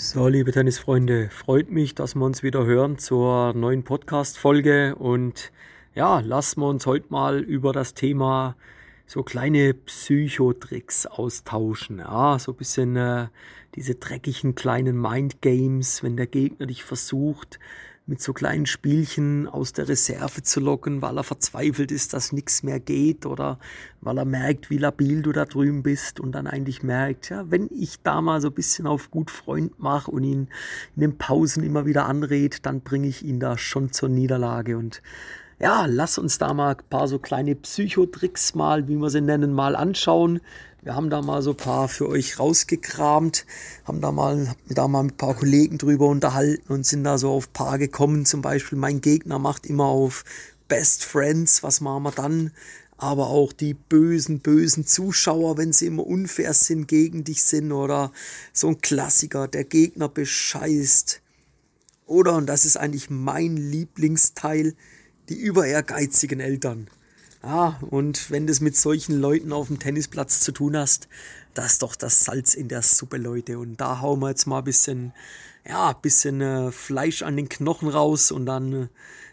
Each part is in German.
So, liebe Tennisfreunde, freut mich, dass wir uns wieder hören zur neuen Podcast-Folge. Und ja, lassen wir uns heute mal über das Thema so kleine Psychotricks austauschen. Ja, so ein bisschen äh, diese dreckigen kleinen Mindgames, wenn der Gegner dich versucht, mit so kleinen Spielchen aus der Reserve zu locken, weil er verzweifelt ist, dass nichts mehr geht oder weil er merkt, wie labil du da drüben bist und dann eigentlich merkt, ja, wenn ich da mal so ein bisschen auf gut Freund mache und ihn in den Pausen immer wieder anred, dann bringe ich ihn da schon zur Niederlage. Und ja, lass uns da mal ein paar so kleine Psychotricks mal, wie wir sie nennen, mal anschauen, wir haben da mal so ein paar für euch rausgekramt, haben da mal, da mal mit ein paar Kollegen drüber unterhalten und sind da so auf paar gekommen. Zum Beispiel, mein Gegner macht immer auf Best Friends, was machen wir dann? Aber auch die bösen, bösen Zuschauer, wenn sie immer unfair sind, gegen dich sind oder so ein Klassiker, der Gegner bescheißt. Oder, und das ist eigentlich mein Lieblingsteil, die über ehrgeizigen Eltern. Ja, und wenn du es mit solchen Leuten auf dem Tennisplatz zu tun hast, das ist doch das Salz in der Suppe, Leute. Und da hauen wir jetzt mal ein bisschen, ja, ein bisschen äh, Fleisch an den Knochen raus und dann, äh,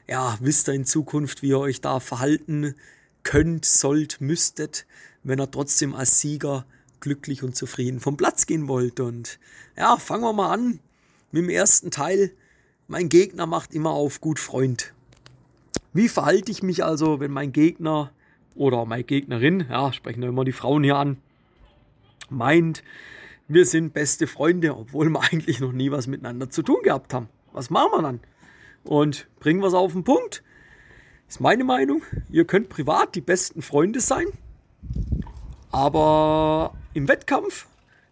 ja, wisst ihr in Zukunft, wie ihr euch da verhalten könnt, sollt, müsstet, wenn ihr trotzdem als Sieger glücklich und zufrieden vom Platz gehen wollt. Und ja, fangen wir mal an mit dem ersten Teil. Mein Gegner macht immer auf gut Freund. Wie verhalte ich mich also, wenn mein Gegner oder meine Gegnerin, ja, sprechen ja immer die Frauen hier an, meint, wir sind beste Freunde, obwohl wir eigentlich noch nie was miteinander zu tun gehabt haben. Was machen wir dann? Und bringen wir es auf den Punkt. Ist meine Meinung. Ihr könnt privat die besten Freunde sein, aber im Wettkampf,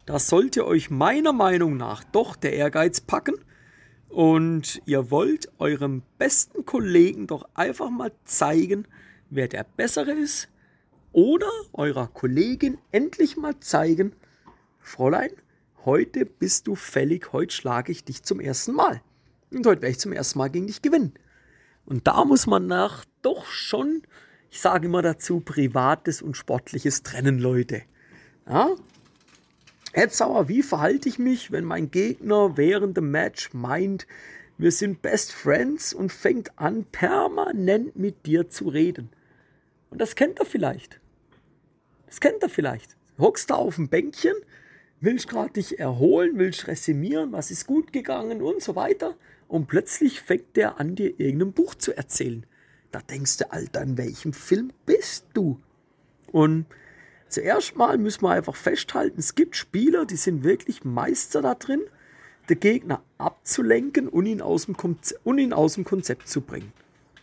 da sollte euch meiner Meinung nach doch der Ehrgeiz packen und ihr wollt eurem besten Kollegen doch einfach mal zeigen, wer der Bessere ist. Oder eurer Kollegin endlich mal zeigen, Fräulein, heute bist du fällig, heute schlage ich dich zum ersten Mal. Und heute werde ich zum ersten Mal gegen dich gewinnen. Und da muss man nach doch schon, ich sage immer dazu, Privates und Sportliches trennen, Leute. Ja? Jetzt aber, wie verhalte ich mich, wenn mein Gegner während dem Match meint, wir sind Best Friends und fängt an, permanent mit dir zu reden? Und das kennt er vielleicht. Das kennt er vielleicht. Hockst da auf dem Bänkchen, willst gerade dich erholen, willst resümieren, was ist gut gegangen und so weiter. Und plötzlich fängt der an, dir irgendein Buch zu erzählen. Da denkst du, Alter, in welchem Film bist du? Und Zuerst mal müssen wir einfach festhalten, es gibt Spieler, die sind wirklich Meister da drin, den Gegner abzulenken und ihn aus dem, Konzept, und ihn aus dem Konzept zu bringen.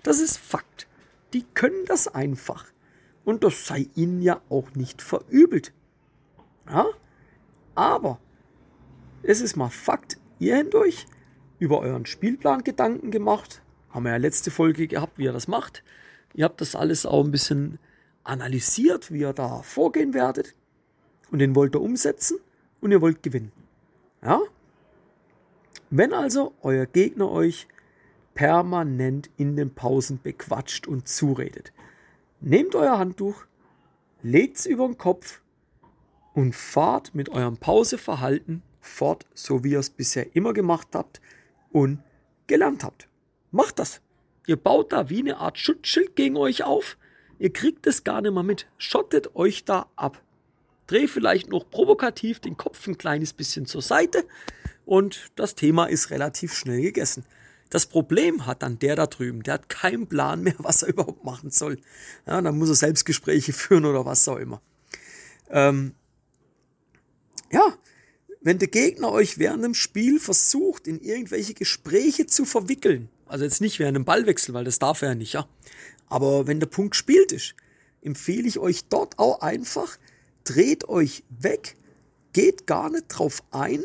Das ist Fakt. Die können das einfach. Und das sei ihnen ja auch nicht verübelt. Ja? Aber es ist mal Fakt, ihr habt euch über euren Spielplan Gedanken gemacht. Haben wir ja letzte Folge gehabt, wie ihr das macht. Ihr habt das alles auch ein bisschen analysiert, wie ihr da vorgehen werdet und den wollt ihr umsetzen und ihr wollt gewinnen. Ja? Wenn also euer Gegner euch permanent in den Pausen bequatscht und zuredet, nehmt euer Handtuch, legt es über den Kopf und fahrt mit eurem Pauseverhalten fort, so wie ihr es bisher immer gemacht habt und gelernt habt. Macht das. Ihr baut da wie eine Art Schutzschild gegen euch auf Ihr kriegt es gar nicht mehr mit. Schottet euch da ab. Dreh vielleicht noch provokativ den Kopf ein kleines bisschen zur Seite und das Thema ist relativ schnell gegessen. Das Problem hat dann der da drüben, der hat keinen Plan mehr, was er überhaupt machen soll. Ja, dann muss er Selbstgespräche führen oder was auch immer. Ähm, ja, wenn der Gegner euch während dem Spiel versucht, in irgendwelche Gespräche zu verwickeln, also jetzt nicht während dem Ballwechsel, weil das darf er ja nicht, ja. Aber wenn der Punkt spielt ist, empfehle ich euch dort auch einfach, dreht euch weg, geht gar nicht drauf ein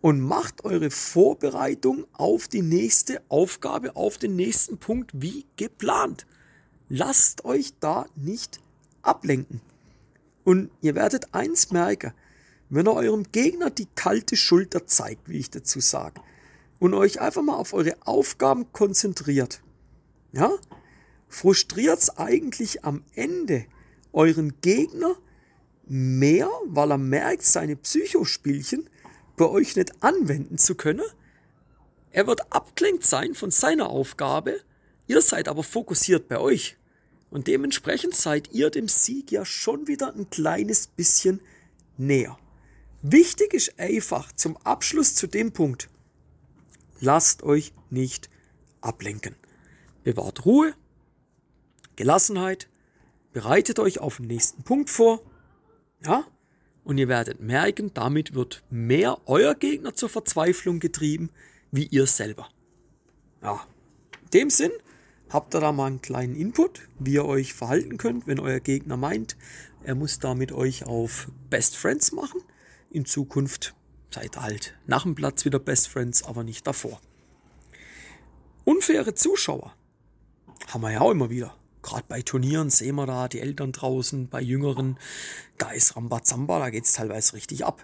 und macht eure Vorbereitung auf die nächste Aufgabe, auf den nächsten Punkt wie geplant. Lasst euch da nicht ablenken. Und ihr werdet eins merken, wenn ihr eurem Gegner die kalte Schulter zeigt, wie ich dazu sage, und euch einfach mal auf eure Aufgaben konzentriert, ja, frustriert es eigentlich am Ende euren Gegner mehr, weil er merkt, seine Psychospielchen bei euch nicht anwenden zu können. Er wird abgelenkt sein von seiner Aufgabe, ihr seid aber fokussiert bei euch. Und dementsprechend seid ihr dem Sieg ja schon wieder ein kleines bisschen näher. Wichtig ist einfach zum Abschluss zu dem Punkt, lasst euch nicht ablenken. Bewahrt Ruhe, Gelassenheit, bereitet euch auf den nächsten Punkt vor, ja, und ihr werdet merken, damit wird mehr euer Gegner zur Verzweiflung getrieben, wie ihr selber. Ja, in dem Sinn habt ihr da mal einen kleinen Input, wie ihr euch verhalten könnt, wenn euer Gegner meint, er muss da mit euch auf Best Friends machen. In Zukunft seid halt nach dem Platz wieder Best Friends, aber nicht davor. Unfaire Zuschauer haben wir ja auch immer wieder. Gerade bei Turnieren sehen wir da die Eltern draußen, bei Jüngeren, da ist Rambazamba, da geht es teilweise richtig ab.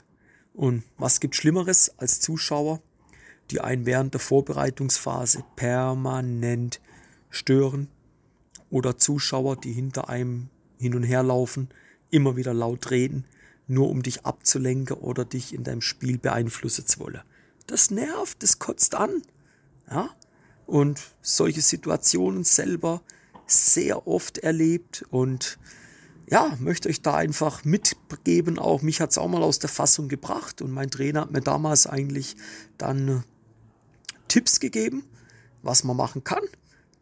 Und was gibt Schlimmeres als Zuschauer, die einen während der Vorbereitungsphase permanent stören oder Zuschauer, die hinter einem hin und her laufen, immer wieder laut reden, nur um dich abzulenken oder dich in deinem Spiel beeinflussen zu wollen. Das nervt, das kotzt an. Ja? Und solche Situationen selber sehr oft erlebt und ja, möchte euch da einfach mitgeben. Auch mich hat es auch mal aus der Fassung gebracht und mein Trainer hat mir damals eigentlich dann Tipps gegeben, was man machen kann,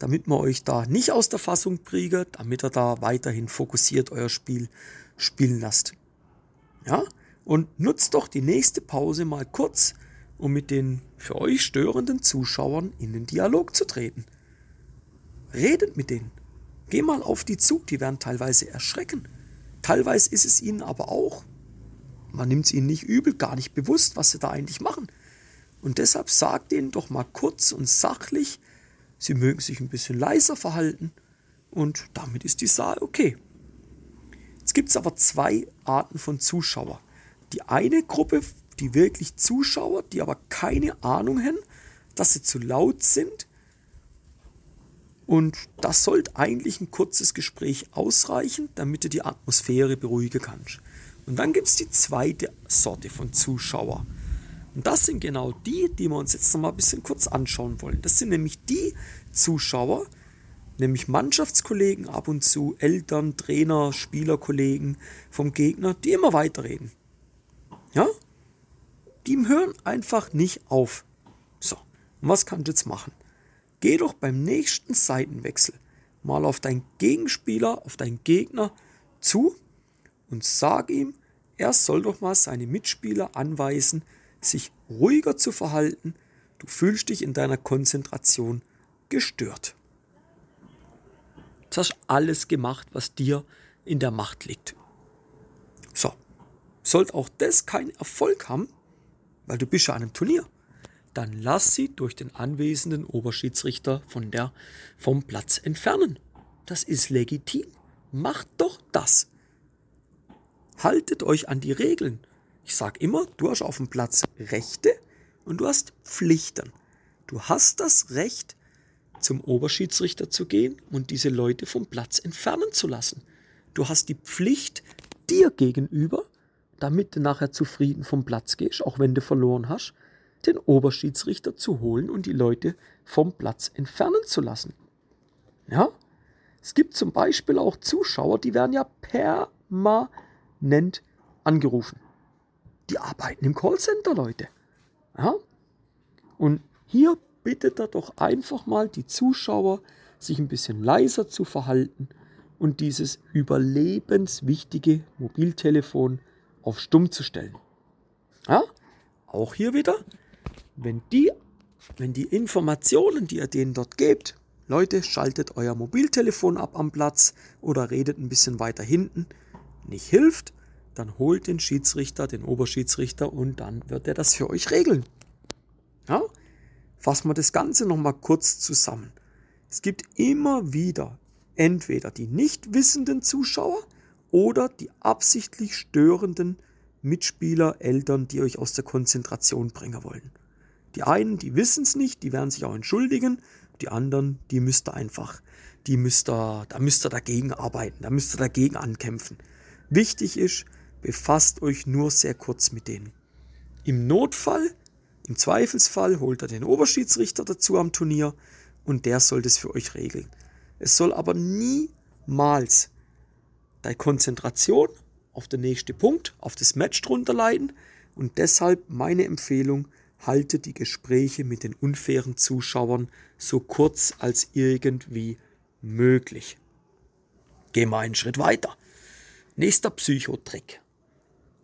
damit man euch da nicht aus der Fassung bringt, damit ihr da weiterhin fokussiert euer Spiel spielen lasst. Ja, und nutzt doch die nächste Pause mal kurz, um mit den für euch störenden Zuschauern in den Dialog zu treten. Redet mit denen. Geh mal auf die zu, die werden teilweise erschrecken. Teilweise ist es ihnen aber auch, man nimmt es ihnen nicht übel, gar nicht bewusst, was sie da eigentlich machen. Und deshalb sagt ihnen doch mal kurz und sachlich, sie mögen sich ein bisschen leiser verhalten und damit ist die Sache okay. Jetzt gibt es aber zwei Arten von Zuschauer. Die eine Gruppe, die wirklich Zuschauer, die aber keine Ahnung haben, dass sie zu laut sind. Und das sollte eigentlich ein kurzes Gespräch ausreichen, damit du die Atmosphäre beruhigen kannst. Und dann gibt es die zweite Sorte von Zuschauer. Und das sind genau die, die wir uns jetzt noch mal ein bisschen kurz anschauen wollen. Das sind nämlich die Zuschauer, nämlich Mannschaftskollegen ab und zu, Eltern, Trainer, Spielerkollegen vom Gegner, die immer weiterreden. Ja? Die hören einfach nicht auf. So, und was kannst du jetzt machen? Geh doch beim nächsten Seitenwechsel mal auf deinen Gegenspieler, auf deinen Gegner zu und sag ihm, er soll doch mal seine Mitspieler anweisen, sich ruhiger zu verhalten. Du fühlst dich in deiner Konzentration gestört. Du hast alles gemacht, was dir in der Macht liegt. So, sollte auch das keinen Erfolg haben, weil du bist ja an einem Turnier, dann lass sie durch den anwesenden Oberschiedsrichter von der, vom Platz entfernen. Das ist legitim. Macht doch das. Haltet euch an die Regeln. Ich sage immer, du hast auf dem Platz Rechte und du hast Pflichten. Du hast das Recht, zum Oberschiedsrichter zu gehen und diese Leute vom Platz entfernen zu lassen. Du hast die Pflicht dir gegenüber, damit du nachher zufrieden vom Platz gehst, auch wenn du verloren hast, den Oberschiedsrichter zu holen und die Leute vom Platz entfernen zu lassen. Ja? Es gibt zum Beispiel auch Zuschauer, die werden ja permanent angerufen. Die arbeiten im Callcenter, Leute. Ja? Und hier bittet er doch einfach mal die Zuschauer, sich ein bisschen leiser zu verhalten und dieses überlebenswichtige Mobiltelefon auf Stumm zu stellen. Ja? Auch hier wieder, wenn die, wenn die Informationen, die ihr denen dort gebt, Leute, schaltet euer Mobiltelefon ab am Platz oder redet ein bisschen weiter hinten, nicht hilft, dann holt den Schiedsrichter, den Oberschiedsrichter und dann wird er das für euch regeln. Ja? Fassen wir das Ganze nochmal kurz zusammen. Es gibt immer wieder entweder die nicht wissenden Zuschauer oder die absichtlich störenden Mitspieler, Eltern, die euch aus der Konzentration bringen wollen. Die einen, die wissen es nicht, die werden sich auch entschuldigen. Die anderen, die müsst ihr einfach, die müsst ihr, da müsst ihr dagegen arbeiten, da müsst ihr dagegen ankämpfen. Wichtig ist, befasst euch nur sehr kurz mit denen. Im Notfall, im Zweifelsfall holt er den Oberschiedsrichter dazu am Turnier und der soll das für euch regeln. Es soll aber niemals deine Konzentration auf den nächsten Punkt, auf das Match drunter leiden und deshalb meine Empfehlung, halte die Gespräche mit den unfairen Zuschauern so kurz als irgendwie möglich. Gehen wir einen Schritt weiter. Nächster Psychotrick.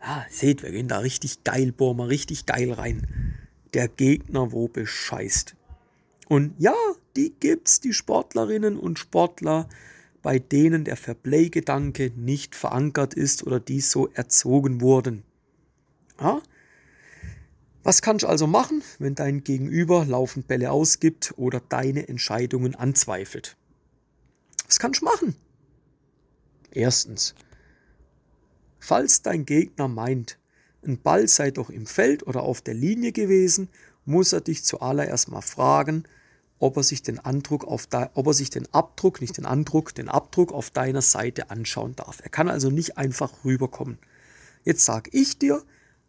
Ah, seht, wir gehen da richtig geil, bohren wir richtig geil rein. Der Gegner, wo bescheißt. Und ja, die gibt's, die Sportlerinnen und Sportler, bei denen der Fairplay-Gedanke nicht verankert ist oder die so erzogen wurden. Ja? Was kannst du also machen, wenn dein Gegenüber laufend Bälle ausgibt oder deine Entscheidungen anzweifelt? Was kannst du machen? Erstens, falls dein Gegner meint, ein Ball sei doch im Feld oder auf der Linie gewesen, muss er dich zuallererst mal fragen, ob er sich den Andruck auf de, ob er sich den Abdruck, nicht den Andruck, den Abdruck auf deiner Seite anschauen darf. Er kann also nicht einfach rüberkommen. Jetzt sag ich dir,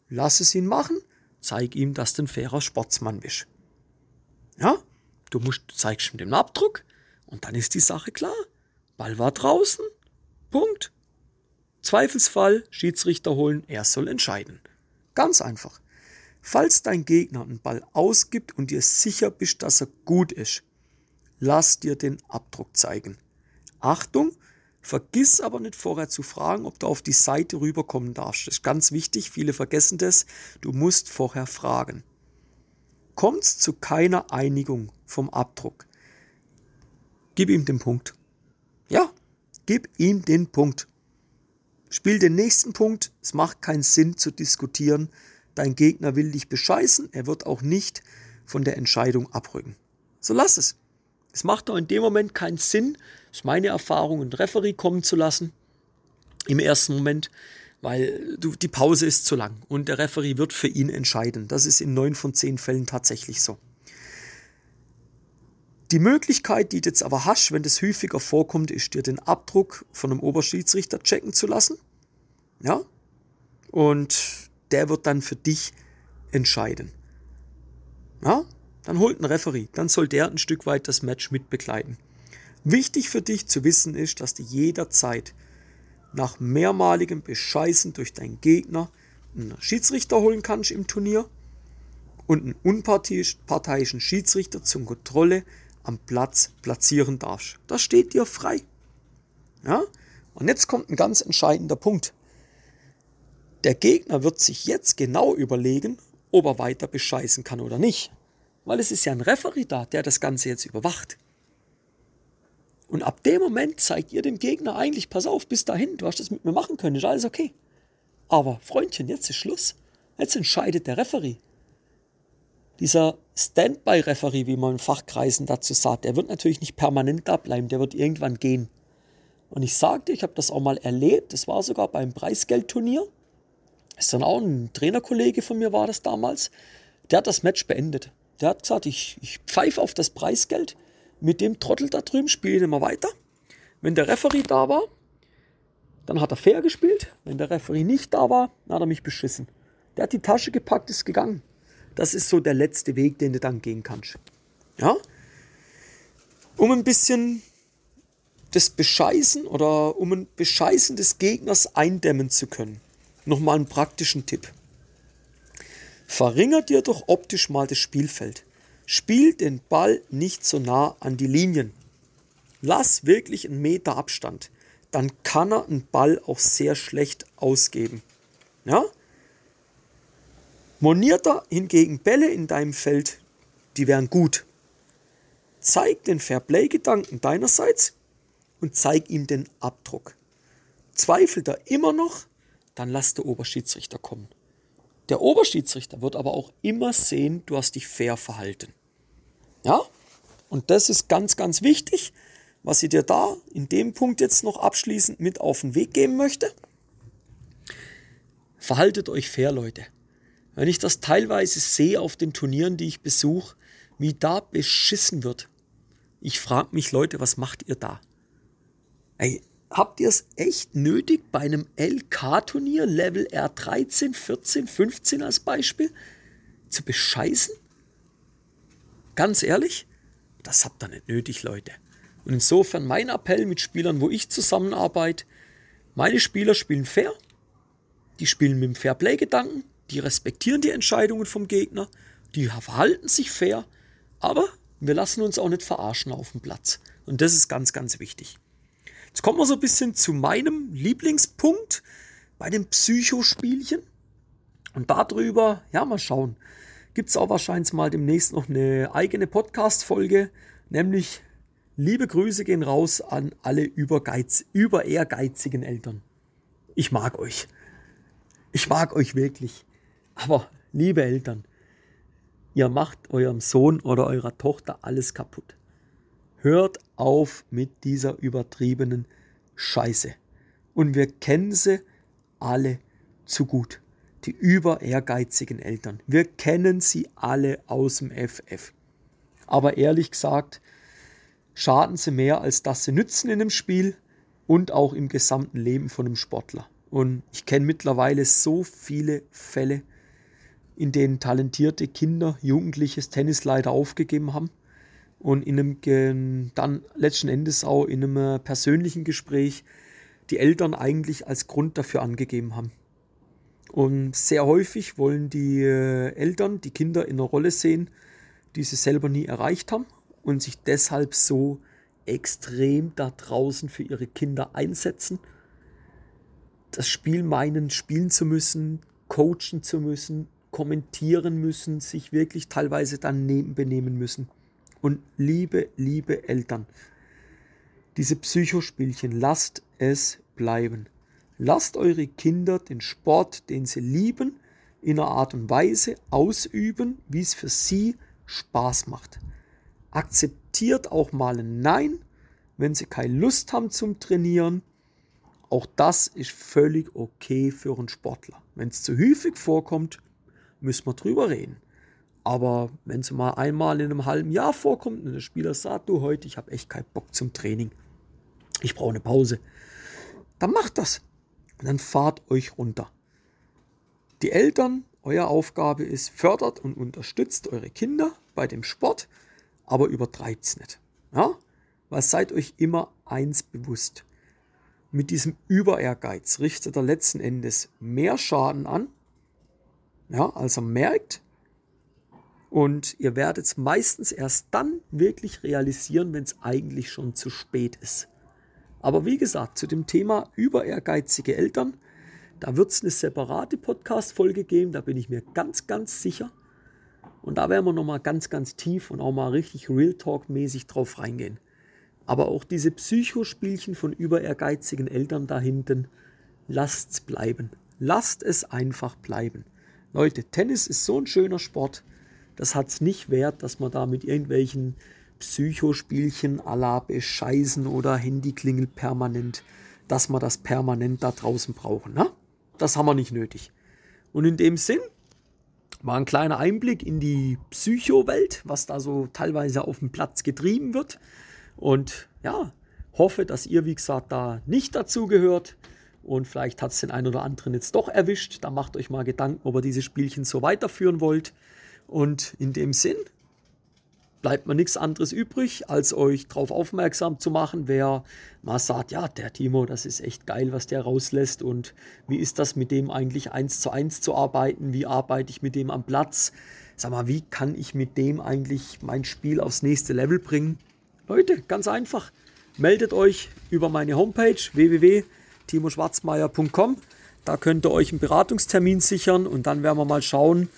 lass es ihn machen, zeig ihm, dass du ein fairer Sportsmann bist. Ja, du musst, du zeigst ihm den Abdruck und dann ist die Sache klar. Ball war draußen, Punkt. Zweifelsfall, Schiedsrichter holen, er soll entscheiden. Ganz einfach. Falls dein Gegner einen Ball ausgibt und dir sicher bist, dass er gut ist, lass dir den Abdruck zeigen. Achtung, vergiss aber nicht vorher zu fragen, ob du auf die Seite rüberkommen darfst. Das ist ganz wichtig, viele vergessen das. Du musst vorher fragen. Kommt es zu keiner Einigung vom Abdruck, gib ihm den Punkt. Ja, gib ihm den Punkt. Spiel den nächsten Punkt. Es macht keinen Sinn zu diskutieren. Dein Gegner will dich bescheißen. Er wird auch nicht von der Entscheidung abrücken. So lass es. Es macht doch in dem Moment keinen Sinn, ist meine Erfahrung, einen Referee kommen zu lassen. Im ersten Moment, weil du, die Pause ist zu lang und der Referee wird für ihn entscheiden. Das ist in neun von zehn Fällen tatsächlich so. Die Möglichkeit, die du jetzt aber hast, wenn das häufiger vorkommt, ist dir den Abdruck von einem Oberschiedsrichter checken zu lassen. Ja? Und der wird dann für dich entscheiden. Ja? Dann holt ein Referee, dann soll der ein Stück weit das Match mitbegleiten. Wichtig für dich zu wissen ist, dass du jederzeit nach mehrmaligem Bescheißen durch deinen Gegner einen Schiedsrichter holen kannst im Turnier und einen unparteiischen Schiedsrichter zur Kontrolle am Platz platzieren darfst. Das steht dir frei. Ja? Und jetzt kommt ein ganz entscheidender Punkt. Der Gegner wird sich jetzt genau überlegen, ob er weiter bescheißen kann oder nicht. Weil es ist ja ein Referee da, der das Ganze jetzt überwacht. Und ab dem Moment zeigt ihr dem Gegner eigentlich, pass auf, bis dahin, du hast das mit mir machen können, ist alles okay. Aber Freundchen, jetzt ist Schluss. Jetzt entscheidet der Referee dieser Standby-Referee, wie man in Fachkreisen dazu sagt, der wird natürlich nicht permanent da bleiben, der wird irgendwann gehen. Und ich sagte, ich habe das auch mal erlebt, das war sogar beim Preisgeldturnier. Ist dann auch ein Trainerkollege von mir war das damals. Der hat das Match beendet. Der hat gesagt, ich, ich pfeife auf das Preisgeld. Mit dem Trottel da drüben spiele ich immer weiter. Wenn der Referee da war, dann hat er fair gespielt. Wenn der Referee nicht da war, dann hat er mich beschissen. Der hat die Tasche gepackt, ist gegangen. Das ist so der letzte Weg, den du dann gehen kannst. Ja? Um ein bisschen das Bescheißen oder um ein Bescheißen des Gegners eindämmen zu können. Nochmal einen praktischen Tipp. Verringert dir doch optisch mal das Spielfeld. Spiel den Ball nicht so nah an die Linien. Lass wirklich einen Meter Abstand. Dann kann er einen Ball auch sehr schlecht ausgeben. Ja? Moniert er hingegen Bälle in deinem Feld, die wären gut. Zeig den Fairplay-Gedanken deinerseits und zeig ihm den Abdruck. Zweifelt er immer noch, dann lass der Oberschiedsrichter kommen. Der Oberschiedsrichter wird aber auch immer sehen, du hast dich fair verhalten. Ja? Und das ist ganz, ganz wichtig, was ich dir da in dem Punkt jetzt noch abschließend mit auf den Weg geben möchte. Verhaltet euch fair, Leute. Wenn ich das teilweise sehe auf den Turnieren, die ich besuche, wie da beschissen wird. Ich frage mich, Leute, was macht ihr da? Ey, habt ihr es echt nötig, bei einem LK-Turnier Level R13, 14, 15 als Beispiel zu bescheißen? Ganz ehrlich, das habt ihr nicht nötig, Leute. Und insofern mein Appell mit Spielern, wo ich zusammenarbeite, meine Spieler spielen fair, die spielen mit dem Fairplay-Gedanken, die respektieren die Entscheidungen vom Gegner, die verhalten sich fair, aber wir lassen uns auch nicht verarschen auf dem Platz. Und das ist ganz, ganz wichtig. Jetzt kommen wir so ein bisschen zu meinem Lieblingspunkt bei den Psychospielchen. Und darüber, ja, mal schauen, gibt es auch wahrscheinlich mal demnächst noch eine eigene Podcast-Folge, nämlich liebe Grüße gehen raus an alle übergeiz, über ehrgeizigen Eltern. Ich mag euch. Ich mag euch wirklich. Aber liebe Eltern, ihr macht eurem Sohn oder eurer Tochter alles kaputt. Hört auf mit dieser übertriebenen Scheiße. Und wir kennen sie alle zu gut. Die über ehrgeizigen Eltern. Wir kennen sie alle aus dem FF. Aber ehrlich gesagt, schaden sie mehr, als dass sie nützen in dem Spiel und auch im gesamten Leben von einem Sportler. Und ich kenne mittlerweile so viele Fälle, in denen talentierte Kinder, Jugendliches Tennis leider aufgegeben haben und in einem dann letzten Endes auch in einem persönlichen Gespräch die Eltern eigentlich als Grund dafür angegeben haben. Und sehr häufig wollen die äh, Eltern die Kinder in einer Rolle sehen, die sie selber nie erreicht haben und sich deshalb so extrem da draußen für ihre Kinder einsetzen das Spiel meinen, spielen zu müssen, coachen zu müssen, kommentieren müssen, sich wirklich teilweise daneben benehmen müssen. Und liebe, liebe Eltern, diese Psychospielchen, lasst es bleiben. Lasst eure Kinder den Sport, den sie lieben, in einer Art und Weise ausüben, wie es für sie Spaß macht. Akzeptiert auch mal ein Nein, wenn sie keine Lust haben zum Trainieren auch das ist völlig okay für einen Sportler. Wenn es zu häufig vorkommt, müssen wir drüber reden. Aber wenn es mal einmal in einem halben Jahr vorkommt und der Spieler sagt, du heute, ich habe echt keinen Bock zum Training, ich brauche eine Pause, dann macht das. Und dann fahrt euch runter. Die Eltern, euer Aufgabe ist, fördert und unterstützt eure Kinder bei dem Sport, aber übertreibt es nicht. Ja? Weil seid euch immer eins bewusst mit diesem Überehrgeiz richtet er letzten Endes mehr Schaden an, ja, als er merkt. Und ihr werdet es meistens erst dann wirklich realisieren, wenn es eigentlich schon zu spät ist. Aber wie gesagt, zu dem Thema überehrgeizige Eltern, da wird es eine separate Podcast-Folge geben, da bin ich mir ganz, ganz sicher. Und da werden wir nochmal ganz, ganz tief und auch mal richtig Real Talk-mäßig drauf reingehen. Aber auch diese Psychospielchen von über ehrgeizigen Eltern da hinten, lasst's bleiben. Lasst es einfach bleiben. Leute, Tennis ist so ein schöner Sport. Das hat's nicht wert, dass man da mit irgendwelchen Psychospielchen à la bescheißen oder Handyklingel permanent, dass man das permanent da draußen brauchen. Ne? Das haben wir nicht nötig. Und in dem Sinn war ein kleiner Einblick in die Psychowelt, was da so teilweise auf dem Platz getrieben wird. Und ja, hoffe, dass ihr, wie gesagt, da nicht dazu gehört. Und vielleicht hat es den einen oder anderen jetzt doch erwischt. Da macht euch mal Gedanken, ob ihr diese Spielchen so weiterführen wollt. Und in dem Sinn bleibt mir nichts anderes übrig, als euch darauf aufmerksam zu machen, wer mal sagt, ja, der Timo, das ist echt geil, was der rauslässt und wie ist das mit dem eigentlich eins zu eins zu arbeiten, wie arbeite ich mit dem am Platz, sag mal, wie kann ich mit dem eigentlich mein Spiel aufs nächste Level bringen Leute, ganz einfach. Meldet euch über meine Homepage www.timoschwarzmeier.com. Da könnt ihr euch einen Beratungstermin sichern und dann werden wir mal schauen,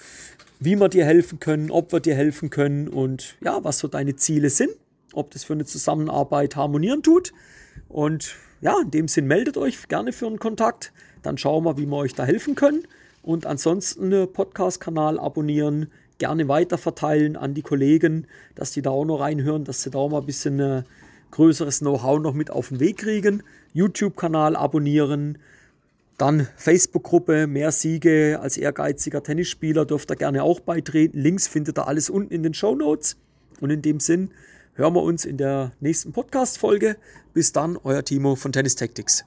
wie wir dir helfen können, ob wir dir helfen können und ja, was so deine Ziele sind, ob das für eine Zusammenarbeit harmonieren tut. Und ja, in dem Sinn meldet euch gerne für einen Kontakt. Dann schauen wir, wie wir euch da helfen können. Und ansonsten äh, Podcast-Kanal abonnieren, gerne weiterverteilen an die Kollegen, dass die da auch noch reinhören, dass sie da auch mal ein bisschen äh, größeres Know-how noch mit auf den Weg kriegen. YouTube-Kanal abonnieren, dann Facebook-Gruppe, mehr Siege als ehrgeiziger Tennisspieler, dürft ihr gerne auch beitreten. Links findet ihr alles unten in den Show Notes. Und in dem Sinn hören wir uns in der nächsten Podcast-Folge. Bis dann, euer Timo von Tennis Tactics.